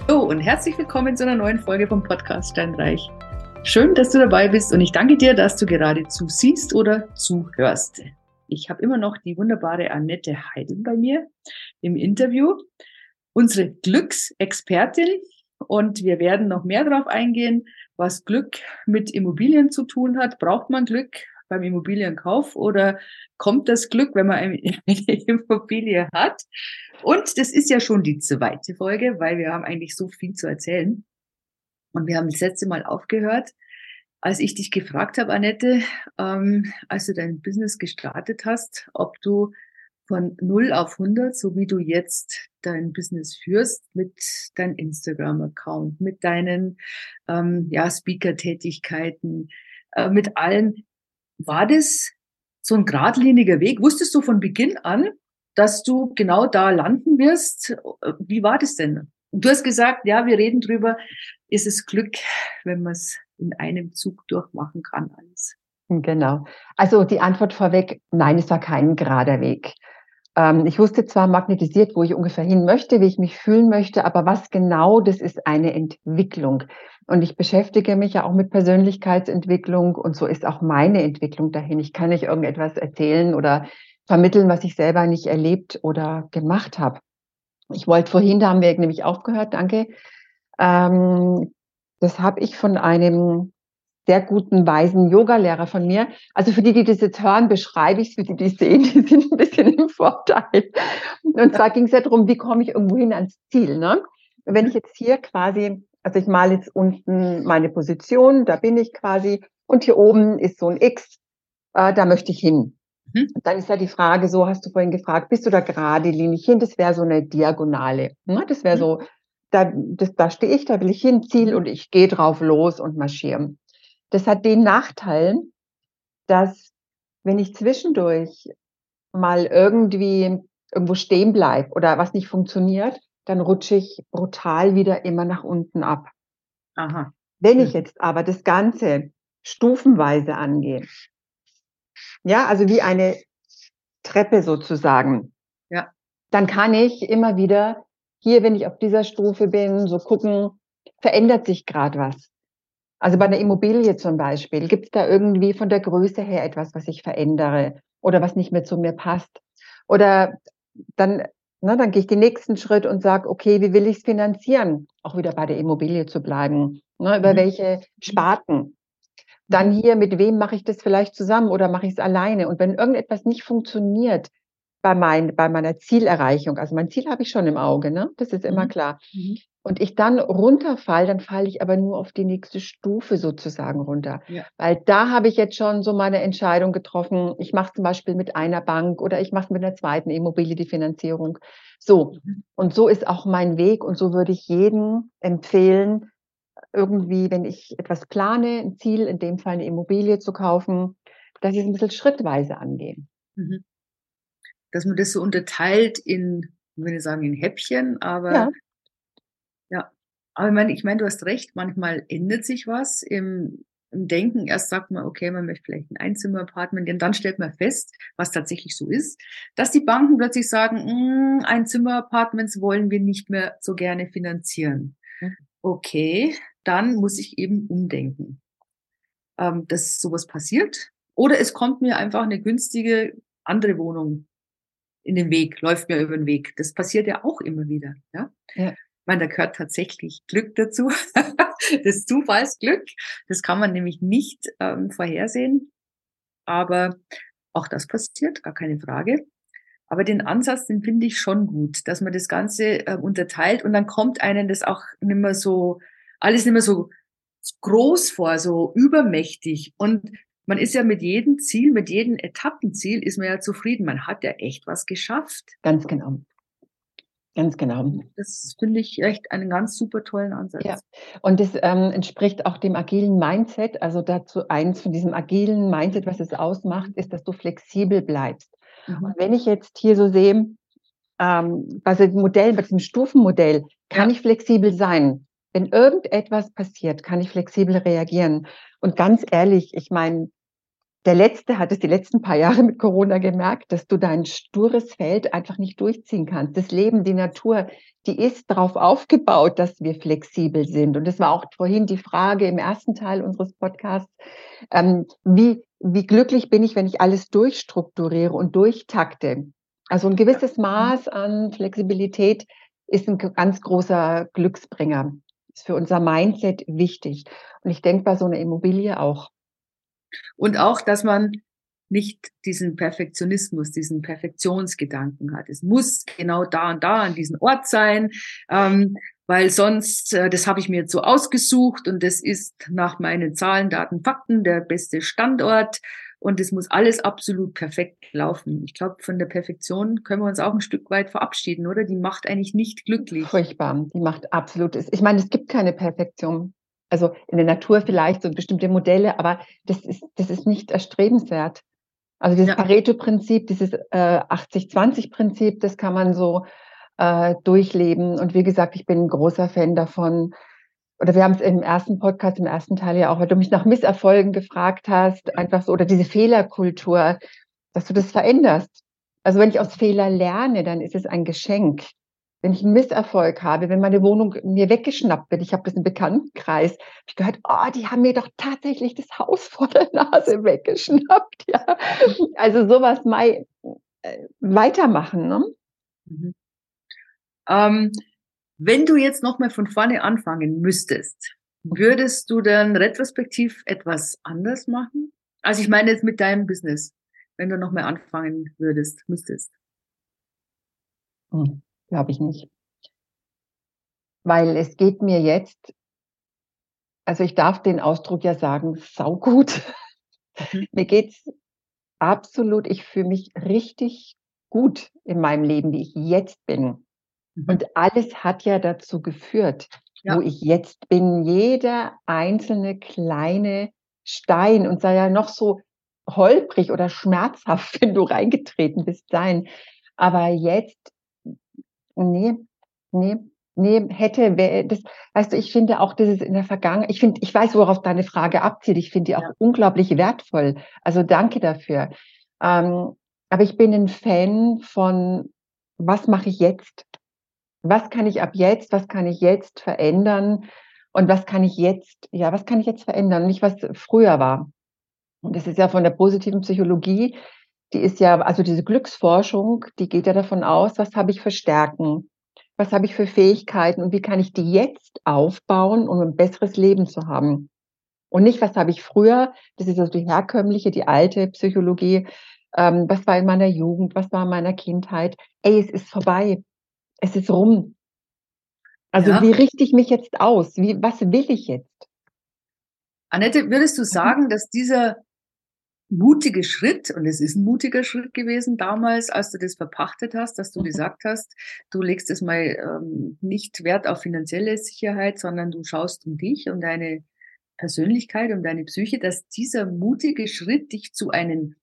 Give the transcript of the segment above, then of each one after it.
Hallo und herzlich willkommen zu einer neuen Folge vom Podcast Steinreich. Schön, dass du dabei bist und ich danke dir, dass du gerade zusiehst oder zuhörst. Ich habe immer noch die wunderbare Annette Heidel bei mir im Interview, unsere Glücksexpertin und wir werden noch mehr darauf eingehen, was Glück mit Immobilien zu tun hat. Braucht man Glück beim Immobilienkauf oder kommt das Glück, wenn man eine Immobilie hat? Und das ist ja schon die zweite Folge, weil wir haben eigentlich so viel zu erzählen. Und wir haben das letzte Mal aufgehört, als ich dich gefragt habe, Annette, ähm, als du dein Business gestartet hast, ob du von 0 auf 100, so wie du jetzt dein Business führst, mit deinem Instagram-Account, mit deinen ähm, ja, Speaker-Tätigkeiten, äh, mit allen, war das so ein geradliniger Weg? Wusstest du von Beginn an, dass du genau da landen wirst? Wie war das denn? Du hast gesagt, ja, wir reden drüber, ist es Glück, wenn man es in einem Zug durchmachen kann, alles. Genau. Also die Antwort vorweg, nein, es war kein gerader Weg. Ähm, ich wusste zwar magnetisiert, wo ich ungefähr hin möchte, wie ich mich fühlen möchte, aber was genau, das ist eine Entwicklung. Und ich beschäftige mich ja auch mit Persönlichkeitsentwicklung und so ist auch meine Entwicklung dahin. Ich kann nicht irgendetwas erzählen oder vermitteln, was ich selber nicht erlebt oder gemacht habe. Ich wollte vorhin, da haben wir nämlich aufgehört, danke. Ähm, das habe ich von einem sehr guten, weisen Yogalehrer von mir. Also für die, die das jetzt hören, beschreibe ich es, für die, die es sehen, die sind ein bisschen im Vorteil. Und zwar ging es ja darum, wie komme ich irgendwo hin ans Ziel. Ne? Wenn ich jetzt hier quasi, also ich male jetzt unten meine Position, da bin ich quasi, und hier oben ist so ein X, äh, da möchte ich hin. Mhm. Dann ist ja die Frage, so hast du vorhin gefragt, bist du da gerade linig hin? Das wäre so eine Diagonale. Ne? Das wäre mhm. so, da, das, da stehe ich, da will ich hin, Ziel und ich gehe drauf los und marschiere. Das hat den Nachteil, dass wenn ich zwischendurch mal irgendwie irgendwo stehen bleibe oder was nicht funktioniert, dann rutsche ich brutal wieder immer nach unten ab. Aha. Wenn ich hm. jetzt aber das Ganze stufenweise angehe, ja, also wie eine Treppe sozusagen. Ja. Dann kann ich immer wieder hier, wenn ich auf dieser Stufe bin, so gucken, verändert sich gerade was. Also bei einer Immobilie zum Beispiel, gibt es da irgendwie von der Größe her etwas, was ich verändere oder was nicht mehr zu mir passt? Oder dann, na, dann gehe ich den nächsten Schritt und sage, okay, wie will ich es finanzieren? Auch wieder bei der Immobilie zu bleiben. Ne, über mhm. welche Sparten? Dann mhm. hier, mit wem mache ich das vielleicht zusammen oder mache ich es alleine? Und wenn irgendetwas nicht funktioniert bei, mein, bei meiner Zielerreichung, also mein Ziel habe ich schon im Auge, ne? das ist immer mhm. klar. Mhm. Und ich dann runterfall, dann falle ich aber nur auf die nächste Stufe sozusagen runter. Ja. Weil da habe ich jetzt schon so meine Entscheidung getroffen. Ich mache zum Beispiel mit einer Bank oder ich mache mit einer zweiten Immobilie die Finanzierung. So. Mhm. Und so ist auch mein Weg. Und so würde ich jedem empfehlen, irgendwie, wenn ich etwas plane, ein Ziel, in dem Fall eine Immobilie zu kaufen, dass ich es ein bisschen schrittweise angehe. Mhm. Dass man das so unterteilt in, ich würde sagen, in Häppchen, aber ja. Aber ich meine, ich meine, du hast recht, manchmal ändert sich was im, im Denken. Erst sagt man, okay, man möchte vielleicht ein Einzimmer-Apartment, und dann stellt man fest, was tatsächlich so ist, dass die Banken plötzlich sagen, mm, Einzimmer-Apartments wollen wir nicht mehr so gerne finanzieren. Mhm. Okay, dann muss ich eben umdenken, ähm, dass sowas passiert. Oder es kommt mir einfach eine günstige andere Wohnung in den Weg, läuft mir über den Weg. Das passiert ja auch immer wieder. Ja? ja. Meine, da gehört tatsächlich Glück dazu. das Zufallsglück. Das kann man nämlich nicht ähm, vorhersehen. Aber auch das passiert, gar keine Frage. Aber den Ansatz, den finde ich schon gut, dass man das Ganze äh, unterteilt und dann kommt einem das auch nicht mehr so alles nicht mehr so groß vor, so übermächtig. Und man ist ja mit jedem Ziel, mit jedem Etappenziel ist man ja zufrieden. Man hat ja echt was geschafft. Ganz genau. Ganz genau. Das finde ich echt einen ganz super tollen Ansatz. Ja, und das ähm, entspricht auch dem agilen Mindset. Also dazu eins von diesem agilen Mindset, was es ausmacht, ist, dass du flexibel bleibst. Mhm. Und wenn ich jetzt hier so sehe, ähm, bei dem Modell, bei diesem Stufenmodell, kann ja. ich flexibel sein wenn irgendetwas passiert, kann ich flexibel reagieren. Und ganz ehrlich, ich meine, der Letzte hat es die letzten paar Jahre mit Corona gemerkt, dass du dein stures Feld einfach nicht durchziehen kannst. Das Leben, die Natur, die ist darauf aufgebaut, dass wir flexibel sind. Und das war auch vorhin die Frage im ersten Teil unseres Podcasts. Ähm, wie, wie glücklich bin ich, wenn ich alles durchstrukturiere und durchtakte? Also ein gewisses Maß an Flexibilität ist ein ganz großer Glücksbringer. Ist für unser Mindset wichtig. Und ich denke bei so einer Immobilie auch. Und auch, dass man nicht diesen Perfektionismus, diesen Perfektionsgedanken hat. Es muss genau da und da an diesem Ort sein, ähm, weil sonst, äh, das habe ich mir jetzt so ausgesucht und das ist nach meinen Zahlen, Daten, Fakten der beste Standort und es muss alles absolut perfekt laufen. Ich glaube, von der Perfektion können wir uns auch ein Stück weit verabschieden, oder? Die macht eigentlich nicht glücklich. Furchtbar. Die macht absolut. Ich meine, es gibt keine Perfektion. Also in der Natur vielleicht so bestimmte Modelle, aber das ist, das ist nicht erstrebenswert. Also dieses ja. Pareto-Prinzip, dieses äh, 80-20-Prinzip, das kann man so äh, durchleben. Und wie gesagt, ich bin ein großer Fan davon, oder wir haben es im ersten Podcast, im ersten Teil ja auch, weil du mich nach Misserfolgen gefragt hast, einfach so, oder diese Fehlerkultur, dass du das veränderst. Also wenn ich aus Fehler lerne, dann ist es ein Geschenk. Wenn ich einen Misserfolg habe, wenn meine Wohnung mir weggeschnappt wird, ich habe das im Bekanntenkreis, habe ich gehört, oh, die haben mir doch tatsächlich das Haus vor der Nase weggeschnappt. Ja. Also sowas mal äh, weitermachen. Ne? Mhm. Ähm, wenn du jetzt nochmal von vorne anfangen müsstest, würdest du dann retrospektiv etwas anders machen? Also ich meine jetzt mit deinem Business, wenn du nochmal anfangen würdest, müsstest. Hm, Glaube ich nicht. Weil es geht mir jetzt, also ich darf den Ausdruck ja sagen, saugut. Mhm. mir geht's absolut, ich fühle mich richtig gut in meinem Leben, wie ich jetzt bin. Mhm. Und alles hat ja dazu geführt, ja. wo ich jetzt bin. Jeder einzelne kleine Stein und sei ja noch so holprig oder schmerzhaft, wenn du reingetreten bist, sein. Aber jetzt, nee, nee, nee, hätte, wär, das, weißt du, ich finde auch das ist in der Vergangenheit, ich finde, ich weiß, worauf deine Frage abzielt, ich finde die auch ja. unglaublich wertvoll. Also danke dafür. Ähm, aber ich bin ein Fan von, was mache ich jetzt? was kann ich ab jetzt, was kann ich jetzt verändern und was kann ich jetzt, ja, was kann ich jetzt verändern, nicht was früher war. Und das ist ja von der positiven Psychologie, die ist ja, also diese Glücksforschung, die geht ja davon aus, was habe ich für Stärken, was habe ich für Fähigkeiten und wie kann ich die jetzt aufbauen, um ein besseres Leben zu haben. Und nicht, was habe ich früher, das ist also die herkömmliche, die alte Psychologie, ähm, was war in meiner Jugend, was war in meiner Kindheit. Ey, es ist vorbei es ist rum. Also ja. wie richte ich mich jetzt aus? Wie, was will ich jetzt? Annette, würdest du mhm. sagen, dass dieser mutige Schritt, und es ist ein mutiger Schritt gewesen damals, als du das verpachtet hast, dass du mhm. gesagt hast, du legst es mal ähm, nicht Wert auf finanzielle Sicherheit, sondern du schaust um dich, um deine Persönlichkeit, um deine Psyche, dass dieser mutige Schritt dich zu einem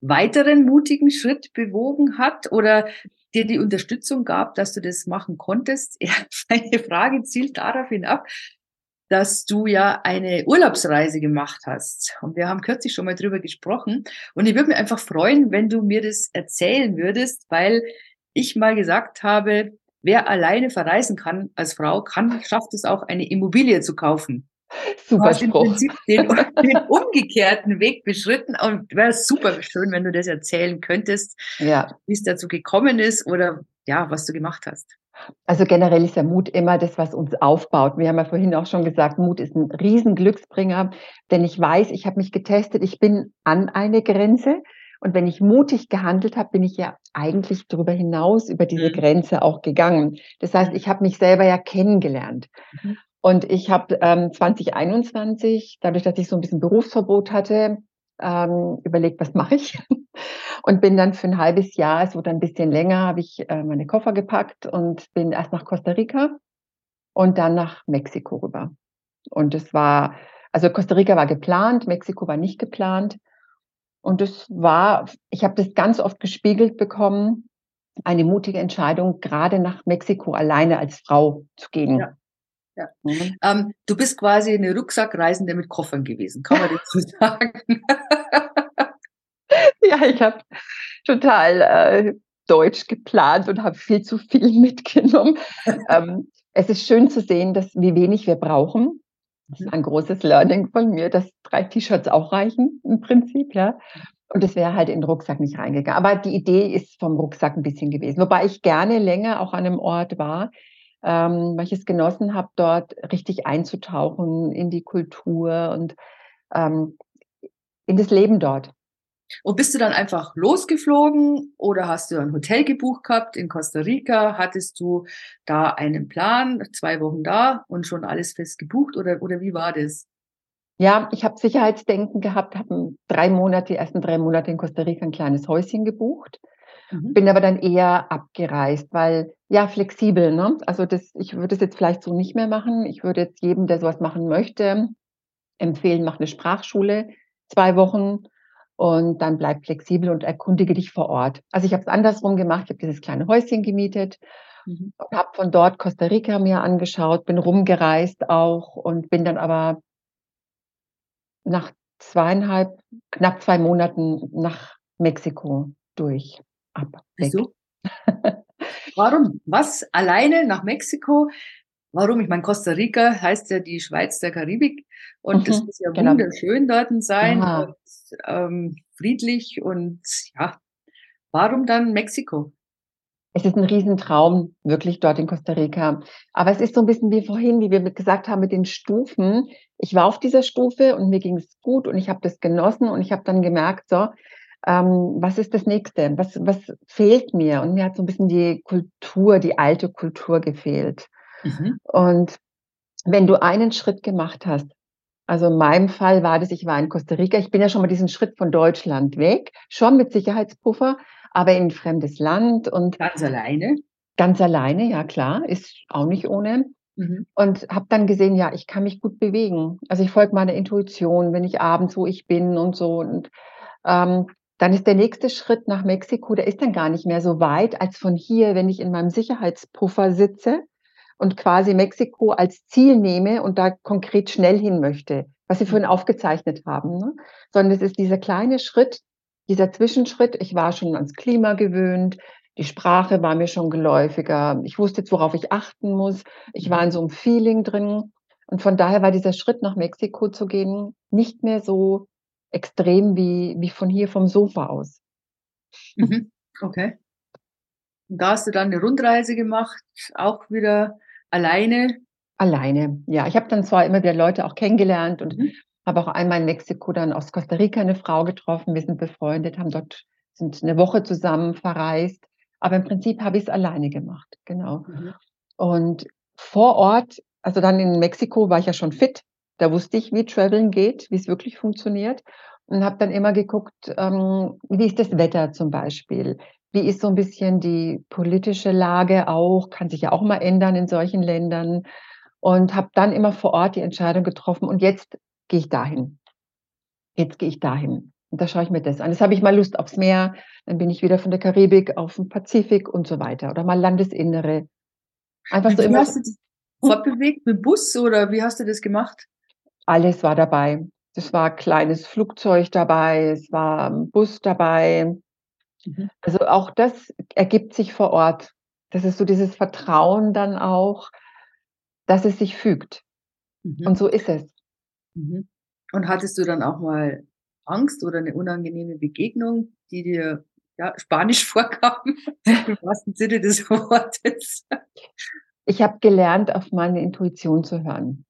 weiteren mutigen Schritt bewogen hat? Oder dir die Unterstützung gab, dass du das machen konntest. Ja, meine Frage zielt daraufhin ab, dass du ja eine Urlaubsreise gemacht hast. Und wir haben kürzlich schon mal drüber gesprochen. Und ich würde mich einfach freuen, wenn du mir das erzählen würdest, weil ich mal gesagt habe, wer alleine verreisen kann als Frau, kann, schafft es auch eine Immobilie zu kaufen. Super du Spruch. im Prinzip den, den, umgekehrten Weg beschritten und wäre super schön, wenn du das erzählen könntest, ja. wie es dazu gekommen ist oder ja, was du gemacht hast. Also generell ist der Mut immer das, was uns aufbaut. Wir haben ja vorhin auch schon gesagt, Mut ist ein Riesenglücksbringer, denn ich weiß, ich habe mich getestet, ich bin an eine Grenze. Und wenn ich mutig gehandelt habe, bin ich ja eigentlich darüber hinaus über diese mhm. Grenze auch gegangen. Das heißt, mhm. ich habe mich selber ja kennengelernt. Mhm. Und ich habe ähm, 2021, dadurch, dass ich so ein bisschen Berufsverbot hatte, ähm, überlegt, was mache ich? Und bin dann für ein halbes Jahr, es wurde ein bisschen länger, habe ich äh, meine Koffer gepackt und bin erst nach Costa Rica und dann nach Mexiko rüber. Und es war, also Costa Rica war geplant, Mexiko war nicht geplant. Und es war, ich habe das ganz oft gespiegelt bekommen, eine mutige Entscheidung, gerade nach Mexiko alleine als Frau zu gehen. Ja Ja. Mhm. Ähm, du bist quasi eine Rucksackreisende mit Koffern gewesen, kann man dazu sagen? ja, ich habe total äh, deutsch geplant und habe viel zu viel mitgenommen. ähm, es ist schön zu sehen, dass wie wenig wir brauchen. Das ist ein großes Learning von mir, dass drei T-Shirts auch reichen im Prinzip, ja. Und es wäre halt in den Rucksack nicht reingegangen. Aber die Idee ist vom Rucksack ein bisschen gewesen. Wobei ich gerne länger auch an einem Ort war, ähm, weil ich es genossen habe, dort richtig einzutauchen in die Kultur und ähm, in das Leben dort. Und bist du dann einfach losgeflogen oder hast du ein Hotel gebucht gehabt in Costa Rica? Hattest du da einen Plan, zwei Wochen da und schon alles fest gebucht oder, oder wie war das? Ja, ich habe Sicherheitsdenken gehabt, habe drei Monate, die ersten drei Monate in Costa Rica ein kleines Häuschen gebucht, mhm. bin aber dann eher abgereist, weil ja flexibel. Ne? Also das, ich würde es jetzt vielleicht so nicht mehr machen. Ich würde jetzt jedem, der sowas machen möchte, empfehlen, mach eine Sprachschule, zwei Wochen und dann bleib flexibel und erkundige dich vor Ort. Also ich habe es andersrum gemacht, ich habe dieses kleine Häuschen gemietet mhm. und habe von dort Costa Rica mir angeschaut, bin rumgereist auch und bin dann aber nach zweieinhalb, knapp zwei Monaten nach Mexiko durch. Ab. Wieso? Warum? Was? Alleine nach Mexiko? Warum? Ich meine, Costa Rica heißt ja die Schweiz der Karibik und mhm, das muss ja genau. wunderschön dort sein und ähm, friedlich und ja, warum dann Mexiko? Es ist ein Riesentraum, wirklich dort in Costa Rica. Aber es ist so ein bisschen wie vorhin, wie wir gesagt haben mit den Stufen. Ich war auf dieser Stufe und mir ging es gut und ich habe das genossen und ich habe dann gemerkt, so, ähm, was ist das Nächste? Was, was fehlt mir? Und mir hat so ein bisschen die Kultur, die alte Kultur gefehlt. Mhm. Und wenn du einen Schritt gemacht hast, also in meinem Fall war das, ich war in Costa Rica, ich bin ja schon mal diesen Schritt von Deutschland weg, schon mit Sicherheitspuffer, aber in ein fremdes Land und ganz alleine. Ganz alleine, ja klar, ist auch nicht ohne. Mhm. Und habe dann gesehen, ja, ich kann mich gut bewegen. Also ich folge meiner Intuition, wenn ich abends, wo ich bin und so. Und ähm, dann ist der nächste Schritt nach Mexiko, der ist dann gar nicht mehr so weit als von hier, wenn ich in meinem Sicherheitspuffer sitze und quasi Mexiko als Ziel nehme und da konkret schnell hin möchte, was Sie vorhin aufgezeichnet haben. Ne? Sondern es ist dieser kleine Schritt, dieser Zwischenschritt. Ich war schon ans Klima gewöhnt. Die Sprache war mir schon geläufiger. Ich wusste jetzt, worauf ich achten muss. Ich war in so einem Feeling drin. Und von daher war dieser Schritt nach Mexiko zu gehen nicht mehr so extrem wie, wie von hier vom Sofa aus. Mhm. Okay. Und da hast du dann eine Rundreise gemacht, auch wieder alleine? Alleine, ja. Ich habe dann zwar immer wieder Leute auch kennengelernt und mhm. habe auch einmal in Mexiko dann aus Costa Rica eine Frau getroffen. Wir sind befreundet, haben dort sind eine Woche zusammen verreist. Aber im Prinzip habe ich es alleine gemacht, genau. Mhm. Und vor Ort, also dann in Mexiko war ich ja schon fit. Da wusste ich, wie Traveln geht, wie es wirklich funktioniert. Und habe dann immer geguckt, ähm, wie ist das Wetter zum Beispiel? Wie ist so ein bisschen die politische Lage auch? Kann sich ja auch mal ändern in solchen Ländern. Und habe dann immer vor Ort die Entscheidung getroffen. Und jetzt gehe ich dahin. Jetzt gehe ich dahin. Und da schaue ich mir das an. Jetzt habe ich mal Lust aufs Meer, dann bin ich wieder von der Karibik auf den Pazifik und so weiter. Oder mal Landesinnere. Einfach so immer. Hast du dich fortbewegt mit Bus oder wie hast du das gemacht? Alles war dabei. Es war ein kleines Flugzeug dabei, es war ein Bus dabei. Mhm. Also auch das ergibt sich vor Ort. Das ist so dieses Vertrauen dann auch, dass es sich fügt. Mhm. Und so ist es. Mhm. Und hattest du dann auch mal Angst oder eine unangenehme Begegnung, die dir ja, Spanisch vorkam, im wahrsten Sinne des Wortes? Ich habe gelernt, auf meine Intuition zu hören.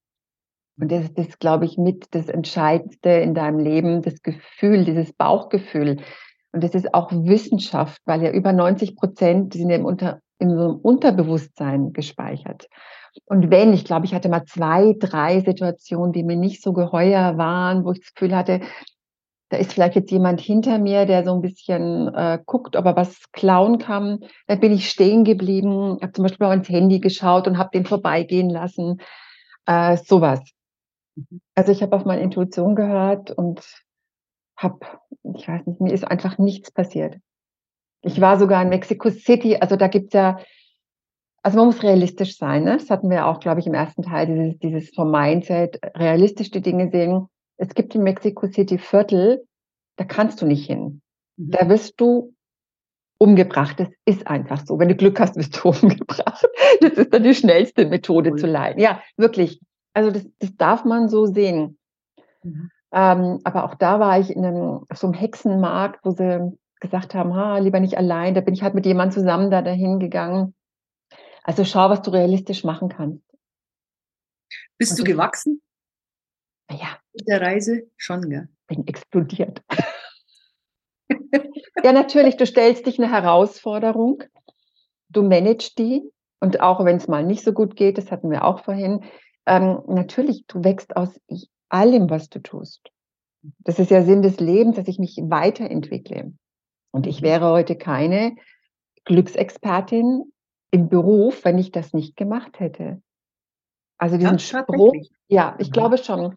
Und das ist, das, glaube ich, mit das Entscheidendste in deinem Leben, das Gefühl, dieses Bauchgefühl. Und das ist auch Wissenschaft, weil ja über 90 Prozent sind ja im, Unter, in so einem Unterbewusstsein gespeichert. Und wenn, ich glaube, ich hatte mal zwei, drei Situationen, die mir nicht so geheuer waren, wo ich das Gefühl hatte, da ist vielleicht jetzt jemand hinter mir, der so ein bisschen äh, guckt, ob er was klauen kann. Dann bin ich stehen geblieben, habe zum Beispiel mal ins Handy geschaut und habe den vorbeigehen lassen. Äh, sowas. Mhm. Also ich habe auf meine Intuition gehört und habe, ich weiß nicht, mir ist einfach nichts passiert. Ich war sogar in Mexico City, also da gibt's ja Also man muss realistisch sein. Ne? Das hatten wir auch, glaube ich, im ersten Teil, dieses, dieses vom Mindset, realistisch die Dinge sehen. Es gibt in Mexico City Viertel, da kannst du nicht hin. Mhm. Da wirst du umgebracht. Das ist einfach so. Wenn du Glück hast, wirst du umgebracht. Das ist dann die schnellste Methode cool. zu leiden. Ja, wirklich. Also das, das darf man so sehen. Mhm. Ähm, aber auch da war ich in einem, so einem Hexenmarkt, wo sie gesagt haben, ha, lieber nicht allein. Da bin ich halt mit jemandem zusammen da dahin gegangen. Also schau, was du realistisch machen kannst. Bist Und du gewachsen? Ja. Mit der Reise schon, gell? Bin explodiert. ja, natürlich, du stellst dich eine Herausforderung, du managst die und auch wenn es mal nicht so gut geht, das hatten wir auch vorhin, ähm, natürlich, du wächst aus allem, was du tust. Das ist ja Sinn des Lebens, dass ich mich weiterentwickle. Und ich mhm. wäre heute keine Glücksexpertin im Beruf, wenn ich das nicht gemacht hätte. Also diesen ja, Spruch, ja, ich mhm. glaube schon.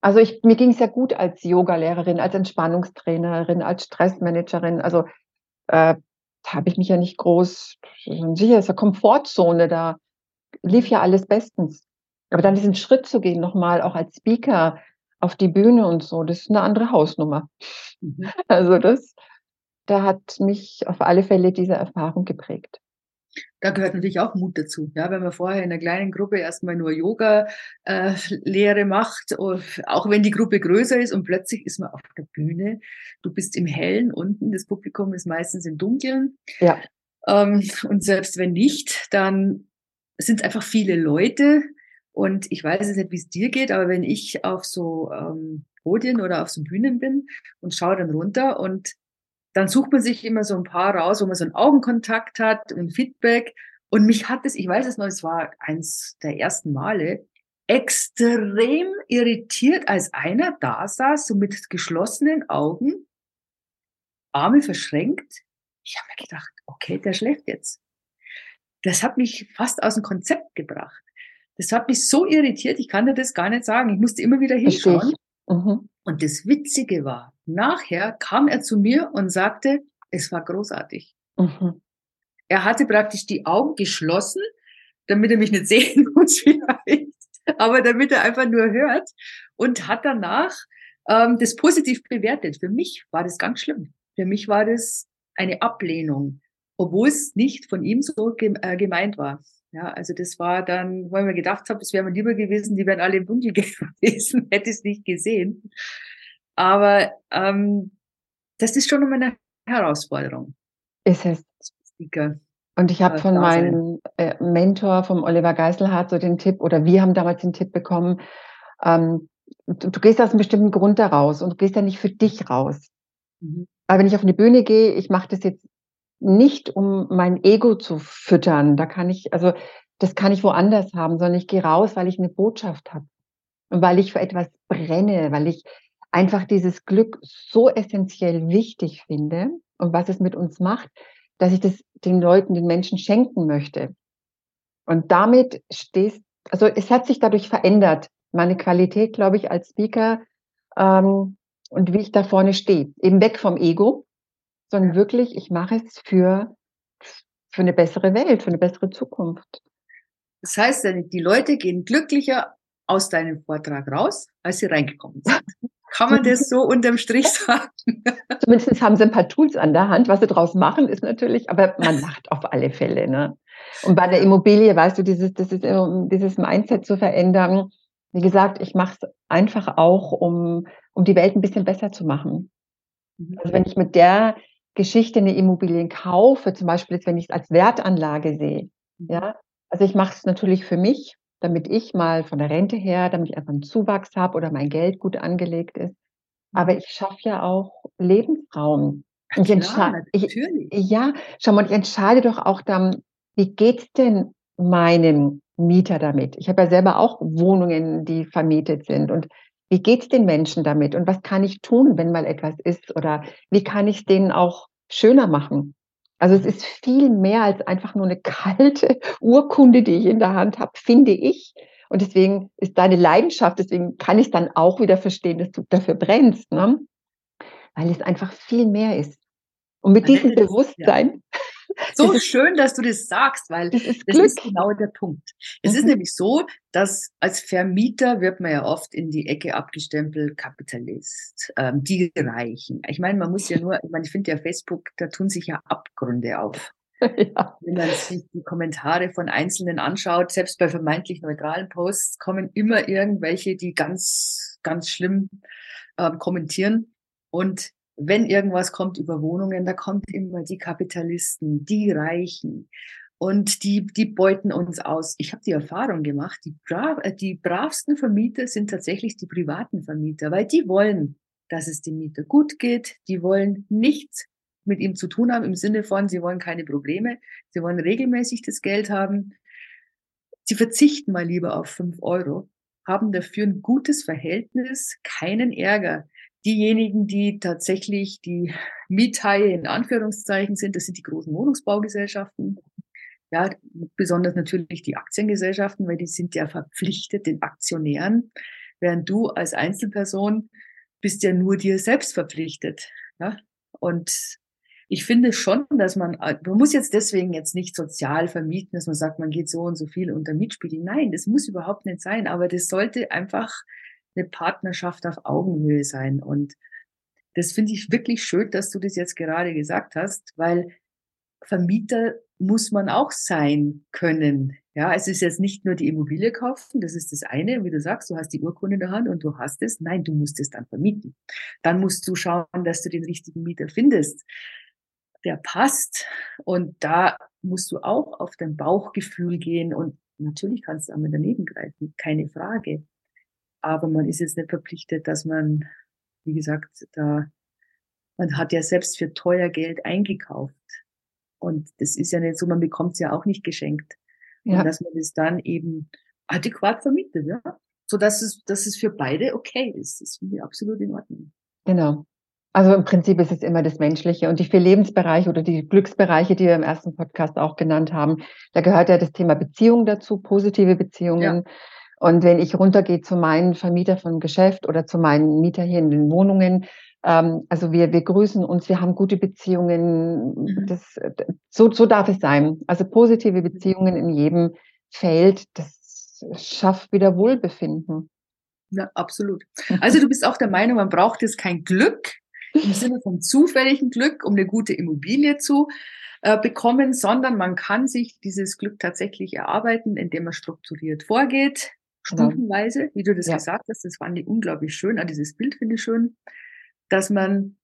Also ich, mir ging es ja gut als Yogalehrerin, als Entspannungstrainerin, als Stressmanagerin. Also äh, habe ich mich ja nicht groß, sicher ist ja Komfortzone, da lief ja alles bestens. Aber dann diesen Schritt zu gehen, nochmal auch als Speaker auf die Bühne und so, das ist eine andere Hausnummer. Mhm. Also das, da hat mich auf alle Fälle diese Erfahrung geprägt da gehört natürlich auch Mut dazu. Ja, wenn man vorher in einer kleinen Gruppe erstmal nur Yoga-Lehre äh, macht, auch wenn die Gruppe größer ist und plötzlich ist man auf der Bühne. Du bist im Hellen unten, das Publikum ist meistens im Dunkeln. Ja. Ähm, und selbst wenn nicht, dann sind es einfach viele Leute. Und ich weiß jetzt nicht, wie es dir geht, aber wenn ich auf so ähm, Podien oder auf so Bühnen bin und schaue dann runter und dann sucht man sich immer so ein paar raus, wo man so einen Augenkontakt hat und Feedback. Und mich hat es, ich weiß es noch, es war eins der ersten Male, extrem irritiert, als einer da saß, so mit geschlossenen Augen, Arme verschränkt. Ich habe mir gedacht, okay, der schläft jetzt. Das hat mich fast aus dem Konzept gebracht. Das hat mich so irritiert, ich kann dir das gar nicht sagen. Ich musste immer wieder hinschauen. Mhm. Und das Witzige war, nachher kam er zu mir und sagte, es war großartig. Mhm. Er hatte praktisch die Augen geschlossen, damit er mich nicht sehen muss vielleicht, aber damit er einfach nur hört und hat danach ähm, das positiv bewertet. Für mich war das ganz schlimm. Für mich war das eine Ablehnung, obwohl es nicht von ihm so äh, gemeint war. Ja, also das war dann, wo ich mir gedacht habe, es wäre mir lieber gewesen, die wären alle im Dunkel gewesen, hätte es nicht gesehen. Aber ähm, das ist schon immer eine Herausforderung. Ist es. Speaker. Und ich habe von meinem äh, Mentor, vom Oliver Geiselhardt, so den Tipp, oder wir haben damals den Tipp bekommen, ähm, du, du, gehst aus einem bestimmten Grund daraus und du gehst ja nicht für dich raus. Mhm. Aber wenn ich auf eine Bühne gehe, ich mache das jetzt nicht, um mein Ego zu füttern. Da kann ich, also das kann ich woanders haben, sondern ich gehe raus, weil ich eine Botschaft habe und weil ich für etwas brenne, weil ich einfach dieses Glück so essentiell wichtig finde und was es mit uns macht, dass ich das den Leuten, den Menschen schenken möchte. Und damit stehst, also es hat sich dadurch verändert, meine Qualität, glaube ich, als Speaker ähm, und wie ich da vorne stehe. Eben weg vom Ego, sondern wirklich, ich mache es für, für eine bessere Welt, für eine bessere Zukunft. Das heißt, die Leute gehen glücklicher aus deinem Vortrag raus, als sie reingekommen sind. Kann man das so unterm Strich sagen? Zumindest haben sie ein paar Tools an der Hand. Was sie draus machen, ist natürlich, aber man macht auf alle Fälle. Ne? Und bei der Immobilie, weißt du, dieses, das ist, dieses Mindset zu verändern. Wie gesagt, ich mache es einfach auch, um, um die Welt ein bisschen besser zu machen. Mhm. Also wenn ich mit der Geschichte eine Immobilien kaufe, zum Beispiel wenn ich es als Wertanlage sehe. Mhm. Ja, also ich mache es natürlich für mich, damit ich mal von der Rente her, damit ich einfach einen Zuwachs habe oder mein Geld gut angelegt ist. Aber mhm. ich schaffe ja auch Lebensraum. Und ich klar, ich, ja, schau mal, ich entscheide doch auch dann, wie geht's denn meinem Mieter damit? Ich habe ja selber auch Wohnungen, die vermietet sind. Und wie geht's den Menschen damit? Und was kann ich tun, wenn mal etwas ist? Oder wie kann ich es denen auch schöner machen? Also es ist viel mehr als einfach nur eine kalte Urkunde, die ich in der Hand habe, finde ich. Und deswegen ist deine Leidenschaft, deswegen kann ich dann auch wieder verstehen, dass du dafür brennst, ne? weil es einfach viel mehr ist. Und mit diesem Bewusstsein, ja. So schön, dass du das sagst, weil das ist, das ist genau der Punkt. Es mhm. ist nämlich so, dass als Vermieter wird man ja oft in die Ecke abgestempelt, Kapitalist, ähm, die Reichen. Ich meine, man muss ja nur, ich meine, ich finde ja Facebook, da tun sich ja Abgründe auf. Ja. Wenn man sich die Kommentare von Einzelnen anschaut, selbst bei vermeintlich neutralen Posts kommen immer irgendwelche, die ganz, ganz schlimm ähm, kommentieren. Und wenn irgendwas kommt über Wohnungen, da kommt immer die Kapitalisten, die Reichen und die, die beuten uns aus. Ich habe die Erfahrung gemacht, die, brav, äh, die bravsten Vermieter sind tatsächlich die privaten Vermieter, weil die wollen, dass es dem Mieter gut geht. Die wollen nichts mit ihm zu tun haben im Sinne von, sie wollen keine Probleme, sie wollen regelmäßig das Geld haben. Sie verzichten mal lieber auf fünf Euro, haben dafür ein gutes Verhältnis, keinen Ärger diejenigen, die tatsächlich die Miethaie in Anführungszeichen sind, das sind die großen Wohnungsbaugesellschaften. Ja, besonders natürlich die Aktiengesellschaften, weil die sind ja verpflichtet den Aktionären, während du als Einzelperson bist ja nur dir selbst verpflichtet. Ja? Und ich finde schon, dass man, man muss jetzt deswegen jetzt nicht sozial vermieten, dass man sagt, man geht so und so viel unter Mietspiegel. Nein, das muss überhaupt nicht sein, aber das sollte einfach eine Partnerschaft auf Augenhöhe sein. Und das finde ich wirklich schön, dass du das jetzt gerade gesagt hast, weil Vermieter muss man auch sein können. Ja, es ist jetzt nicht nur die Immobilie kaufen, das ist das eine, wie du sagst, du hast die Urkunde in der Hand und du hast es. Nein, du musst es dann vermieten. Dann musst du schauen, dass du den richtigen Mieter findest, der passt. Und da musst du auch auf dein Bauchgefühl gehen und natürlich kannst du einmal daneben greifen, keine Frage. Aber man ist jetzt nicht verpflichtet, dass man, wie gesagt, da, man hat ja selbst für teuer Geld eingekauft. Und das ist ja nicht so, man bekommt es ja auch nicht geschenkt. Ja. Und dass man es dann eben adäquat vermietet, ja. So dass es, dass es für beide okay ist. Das finde ich absolut in Ordnung. Genau. Also im Prinzip ist es immer das Menschliche und die vier Lebensbereiche oder die Glücksbereiche, die wir im ersten Podcast auch genannt haben. Da gehört ja das Thema Beziehung dazu, positive Beziehungen, ja. Und wenn ich runtergehe zu meinen Vermieter von Geschäft oder zu meinen Mieter hier in den Wohnungen, ähm, also wir, wir grüßen uns, wir haben gute Beziehungen. Mhm. Das, so, so darf es sein. Also positive Beziehungen in jedem Feld, das schafft wieder Wohlbefinden. Ja, absolut. Also du bist auch der Meinung, man braucht jetzt kein Glück im Sinne von zufälligen Glück, um eine gute Immobilie zu äh, bekommen, sondern man kann sich dieses Glück tatsächlich erarbeiten, indem man strukturiert vorgeht. Stufenweise, wie du das ja. gesagt hast. Das fand ich unglaublich schön. Auch dieses Bild finde ich schön, dass man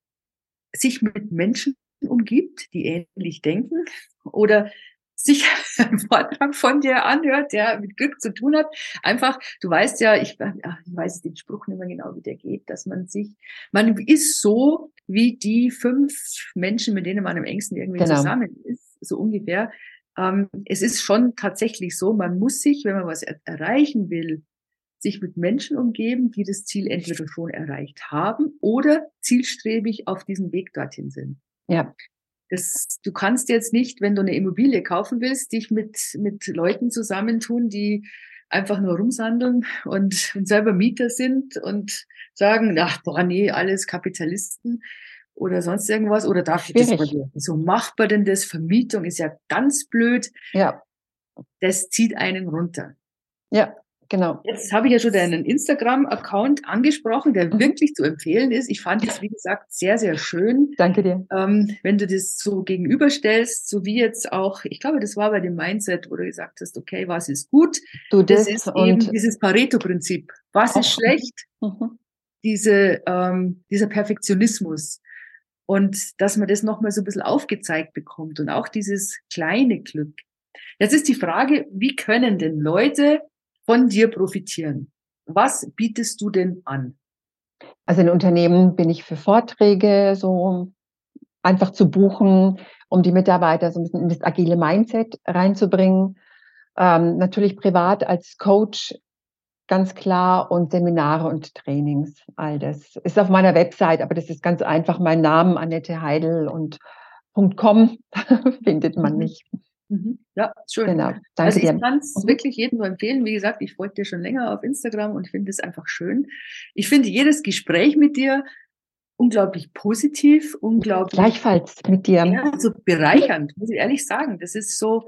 sich mit Menschen umgibt, die ähnlich denken oder sich einen Vortrag von dir anhört, der mit Glück zu tun hat. Einfach, du weißt ja, ich, ich weiß den Spruch nicht mehr genau, wie der geht, dass man sich, man ist so wie die fünf Menschen, mit denen man am engsten irgendwie genau. zusammen ist, so ungefähr ähm, es ist schon tatsächlich so, man muss sich, wenn man was er erreichen will, sich mit Menschen umgeben, die das Ziel entweder schon erreicht haben oder zielstrebig auf diesem Weg dorthin sind. Ja. Das, du kannst jetzt nicht, wenn du eine Immobilie kaufen willst, dich mit, mit Leuten zusammentun, die einfach nur rumsandeln und, und selber Mieter sind und sagen, ach, boah, nee, alles Kapitalisten oder sonst irgendwas? Oder darf ich Schwierig. das mal So macht man denn das? Vermietung ist ja ganz blöd. Ja. Das zieht einen runter. Ja, genau. Jetzt habe ich ja schon deinen Instagram-Account angesprochen, der mhm. wirklich zu empfehlen ist. Ich fand es, wie gesagt, sehr, sehr schön. Danke dir. Ähm, wenn du das so gegenüberstellst, so wie jetzt auch, ich glaube, das war bei dem Mindset, wo du gesagt hast, okay, was ist gut? Du das, das ist eben dieses Pareto-Prinzip. Was ist schlecht? Mhm. Diese, ähm, dieser Perfektionismus und dass man das nochmal so ein bisschen aufgezeigt bekommt und auch dieses kleine Glück. Jetzt ist die Frage, wie können denn Leute von dir profitieren? Was bietest du denn an? Also in Unternehmen bin ich für Vorträge so einfach zu buchen, um die Mitarbeiter so ein bisschen in das agile Mindset reinzubringen. Ähm, natürlich privat als Coach ganz klar und Seminare und Trainings, all das. Ist auf meiner Website, aber das ist ganz einfach mein Name, Annette Heidel und .com findet man mhm. mich. Mhm. Ja, schön. Genau. Danke also ich kann es mhm. wirklich jedem nur empfehlen. Wie gesagt, ich folge dir schon länger auf Instagram und finde es einfach schön. Ich finde jedes Gespräch mit dir unglaublich positiv, unglaublich. Gleichfalls mit dir. Ja, so bereichernd, muss ich ehrlich sagen. Das ist so,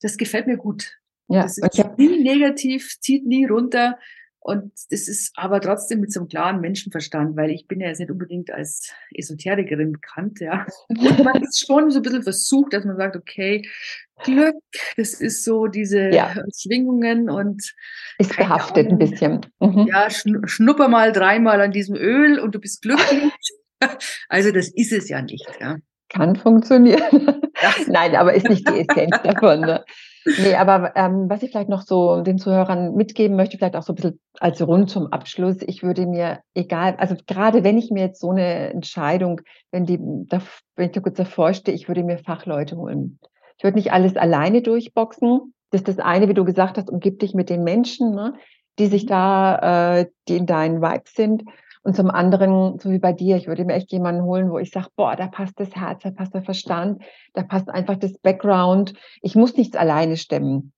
das gefällt mir gut. Ja, das ist nie negativ, zieht nie runter. Und das ist aber trotzdem mit so einem klaren Menschenverstand, weil ich bin ja jetzt nicht unbedingt als Esoterikerin bekannt, ja. Und man ist schon so ein bisschen versucht, dass man sagt, okay, Glück, das ist so diese ja. Schwingungen und ist behaftet Ahnung, ein bisschen. Mhm. Ja, schnupper mal dreimal an diesem Öl und du bist glücklich. also das ist es ja nicht, ja. Kann funktionieren. Ja. Nein, aber ist nicht die Essenz davon. Ne? Nee, aber ähm, was ich vielleicht noch so den Zuhörern mitgeben möchte, vielleicht auch so ein bisschen als Rund zum Abschluss, ich würde mir, egal, also gerade wenn ich mir jetzt so eine Entscheidung, wenn die, wenn ich da kurz davor stehe, ich würde mir Fachleute holen. Ich würde nicht alles alleine durchboxen. Das ist das eine, wie du gesagt hast, umgib dich mit den Menschen, ne, die sich mhm. da, äh, die in deinen Vibes sind. Und zum anderen, so wie bei dir, ich würde mir echt jemanden holen, wo ich sage, boah, da passt das Herz, da passt der Verstand, da passt einfach das Background. Ich muss nichts alleine stemmen.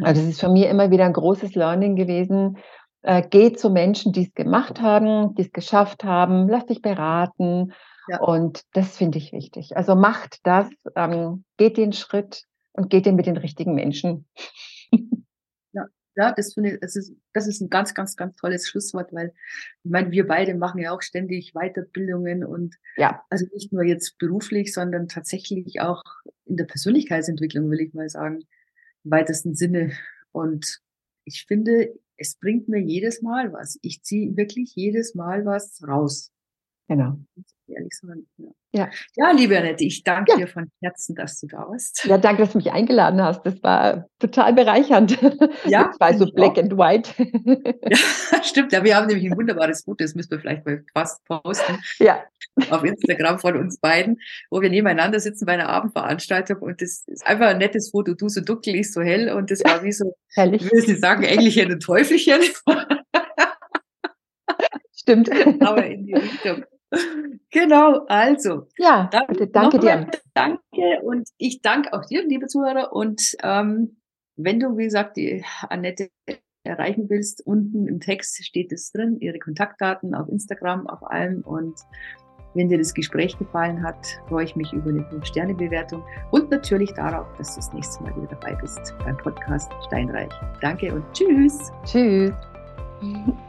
Also es ist für mich immer wieder ein großes Learning gewesen. Äh, geh zu Menschen, die es gemacht haben, die es geschafft haben, lass dich beraten. Ja. Und das finde ich wichtig. Also macht das, ähm, geht den Schritt und geht den mit den richtigen Menschen. Ja, das finde ich, das ist, das ist ein ganz, ganz, ganz tolles Schlusswort, weil ich meine, wir beide machen ja auch ständig Weiterbildungen und ja. also nicht nur jetzt beruflich, sondern tatsächlich auch in der Persönlichkeitsentwicklung, will ich mal sagen, im weitesten Sinne. Und ich finde, es bringt mir jedes Mal was. Ich ziehe wirklich jedes Mal was raus. Genau. Ehrlich sagen. Ja. Ja. ja, liebe Annette, ich danke ja. dir von Herzen, dass du da warst. Ja, danke, dass du mich eingeladen hast. Das war total bereichernd. Ja. Das war so black auch. and white. Ja, stimmt. Ja, wir haben nämlich ein wunderbares Foto, das müssen wir vielleicht mal fast posten. Ja. Auf Instagram von uns beiden, wo wir nebeneinander sitzen bei einer Abendveranstaltung und das ist einfach ein nettes Foto. Du so dunkel, ich so hell und das war wie so, Herrlich. ich will nicht sagen, Engelchen und Teufelchen. Stimmt. Aber in die Richtung. Genau, also. Ja, bitte, danke dir. Danke und ich danke auch dir, liebe Zuhörer. Und ähm, wenn du, wie gesagt, die Annette erreichen willst, unten im Text steht es drin, ihre Kontaktdaten auf Instagram, auf allem. Und wenn dir das Gespräch gefallen hat, freue ich mich über eine 5-Sterne-Bewertung und natürlich darauf, dass du das nächste Mal wieder dabei bist beim Podcast Steinreich. Danke und tschüss. Tschüss.